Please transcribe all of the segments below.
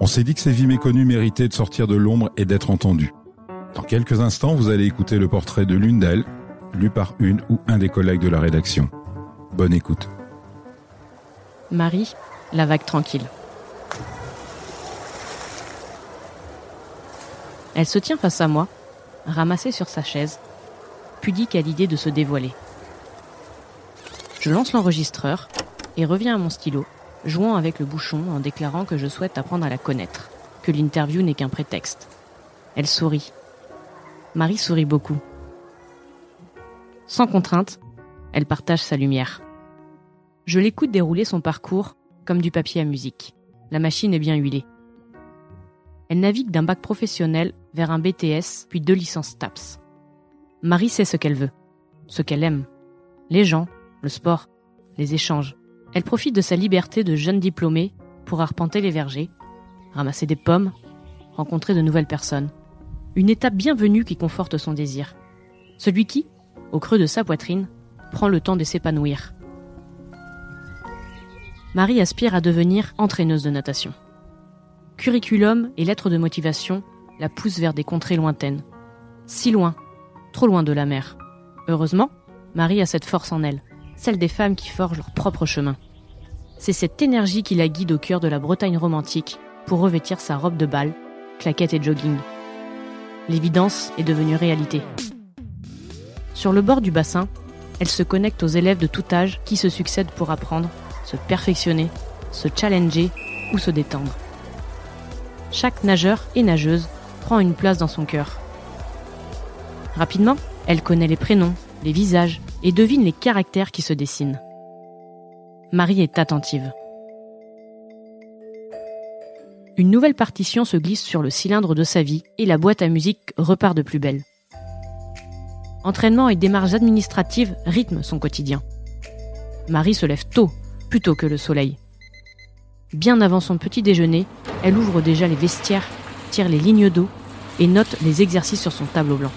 On s'est dit que ces vies méconnues méritaient de sortir de l'ombre et d'être entendues. Dans quelques instants, vous allez écouter le portrait de l'une d'elles, lu par une ou un des collègues de la rédaction. Bonne écoute. Marie, la vague tranquille. Elle se tient face à moi, ramassée sur sa chaise, pudique à l'idée de se dévoiler. Je lance l'enregistreur et reviens à mon stylo, jouant avec le bouchon en déclarant que je souhaite apprendre à la connaître, que l'interview n'est qu'un prétexte. Elle sourit. Marie sourit beaucoup. Sans contrainte, elle partage sa lumière. Je l'écoute dérouler son parcours comme du papier à musique. La machine est bien huilée. Elle navigue d'un bac professionnel vers un BTS, puis deux licences TAPS. Marie sait ce qu'elle veut, ce qu'elle aime. Les gens, le sport, les échanges. Elle profite de sa liberté de jeune diplômée pour arpenter les vergers, ramasser des pommes, rencontrer de nouvelles personnes. Une étape bienvenue qui conforte son désir. Celui qui, au creux de sa poitrine, prend le temps de s'épanouir. Marie aspire à devenir entraîneuse de natation. Curriculum et lettres de motivation la poussent vers des contrées lointaines. Si loin, trop loin de la mer. Heureusement, Marie a cette force en elle, celle des femmes qui forgent leur propre chemin. C'est cette énergie qui la guide au cœur de la Bretagne romantique pour revêtir sa robe de bal, claquette et jogging. L'évidence est devenue réalité. Sur le bord du bassin, elle se connecte aux élèves de tout âge qui se succèdent pour apprendre, se perfectionner, se challenger ou se détendre. Chaque nageur et nageuse prend une place dans son cœur. Rapidement, elle connaît les prénoms, les visages et devine les caractères qui se dessinent. Marie est attentive. Une nouvelle partition se glisse sur le cylindre de sa vie et la boîte à musique repart de plus belle. Entraînement et démarches administratives rythment son quotidien. Marie se lève tôt, plutôt que le soleil. Bien avant son petit déjeuner, elle ouvre déjà les vestiaires, tire les lignes d'eau et note les exercices sur son tableau blanc.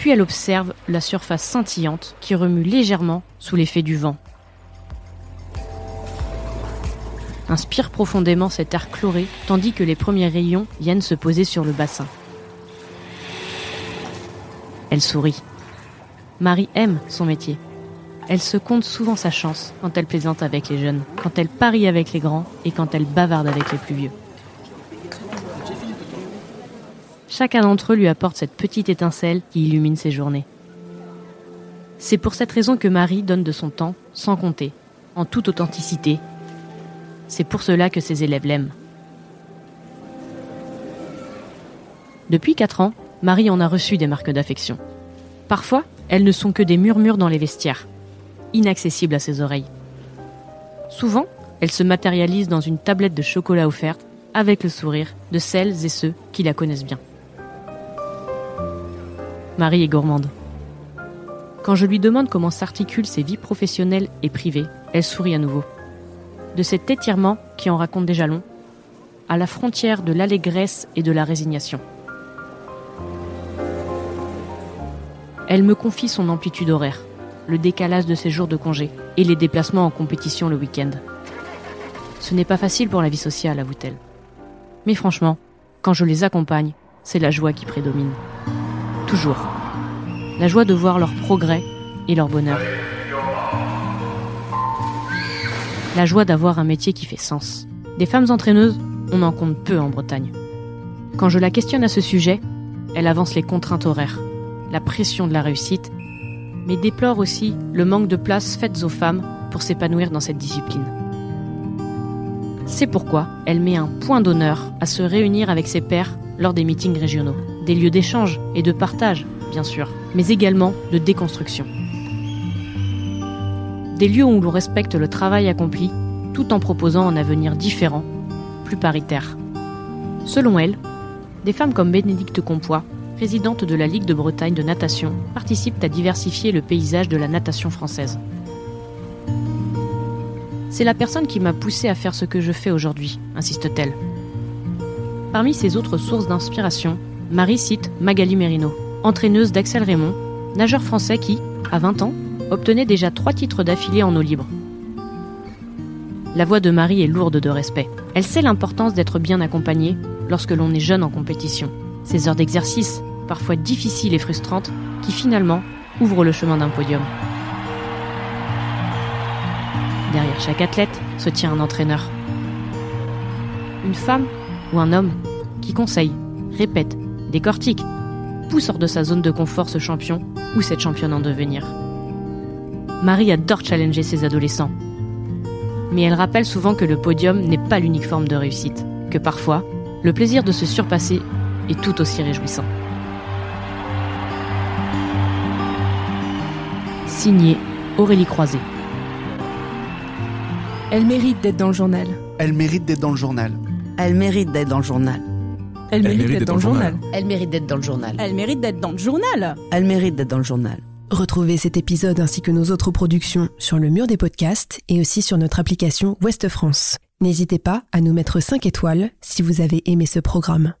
Puis elle observe la surface scintillante qui remue légèrement sous l'effet du vent. Inspire profondément cet air chloré tandis que les premiers rayons viennent se poser sur le bassin. Elle sourit. Marie aime son métier. Elle se compte souvent sa chance quand elle plaisante avec les jeunes, quand elle parie avec les grands et quand elle bavarde avec les plus vieux. Chacun d'entre eux lui apporte cette petite étincelle qui illumine ses journées. C'est pour cette raison que Marie donne de son temps, sans compter, en toute authenticité. C'est pour cela que ses élèves l'aiment. Depuis quatre ans, Marie en a reçu des marques d'affection. Parfois, elles ne sont que des murmures dans les vestiaires, inaccessibles à ses oreilles. Souvent, elles se matérialisent dans une tablette de chocolat offerte avec le sourire de celles et ceux qui la connaissent bien. Marie est gourmande. Quand je lui demande comment s'articulent ses vies professionnelles et privées, elle sourit à nouveau. De cet étirement qui en raconte déjà long, à la frontière de l'allégresse et de la résignation. Elle me confie son amplitude horaire, le décalage de ses jours de congé et les déplacements en compétition le week-end. Ce n'est pas facile pour la vie sociale, avoue-t-elle. Mais franchement, quand je les accompagne, c'est la joie qui prédomine. Toujours. La joie de voir leur progrès et leur bonheur. La joie d'avoir un métier qui fait sens. Des femmes entraîneuses, on en compte peu en Bretagne. Quand je la questionne à ce sujet, elle avance les contraintes horaires la pression de la réussite, mais déplore aussi le manque de place faite aux femmes pour s'épanouir dans cette discipline. C'est pourquoi elle met un point d'honneur à se réunir avec ses pairs lors des meetings régionaux, des lieux d'échange et de partage, bien sûr, mais également de déconstruction. Des lieux où l'on respecte le travail accompli tout en proposant un avenir différent, plus paritaire. Selon elle, Des femmes comme Bénédicte Compois, présidente de la Ligue de Bretagne de natation, participent à diversifier le paysage de la natation française. C'est la personne qui m'a poussée à faire ce que je fais aujourd'hui, insiste-t-elle. Parmi ses autres sources d'inspiration, Marie cite Magali Merino, entraîneuse d'Axel Raymond, nageur français qui, à 20 ans, obtenait déjà trois titres d'affilée en eau libre. La voix de Marie est lourde de respect. Elle sait l'importance d'être bien accompagnée lorsque l'on est jeune en compétition. Ces heures d'exercice, parfois difficiles et frustrantes, qui finalement ouvrent le chemin d'un podium. Derrière chaque athlète se tient un entraîneur. Une femme ou un homme qui conseille, répète, décortique, pousse hors de sa zone de confort ce champion ou cette championne en devenir. Marie adore challenger ses adolescents. Mais elle rappelle souvent que le podium n'est pas l'unique forme de réussite, que parfois, le plaisir de se surpasser est tout aussi réjouissant. Signé Aurélie Croiset. Elle mérite d'être dans le journal. Elle mérite d'être dans le journal. Elle mérite d'être dans le journal. Elle, mérite d'être dans le journal. Elle mérite d'être dans le journal. Elle mérite d'être dans le journal. Elle mérite d'être dans le journal. Retrouvez cet épisode ainsi que nos autres productions sur le mur des podcasts et aussi sur notre application Ouest France. N'hésitez pas à nous mettre 5 étoiles si vous avez aimé ce programme.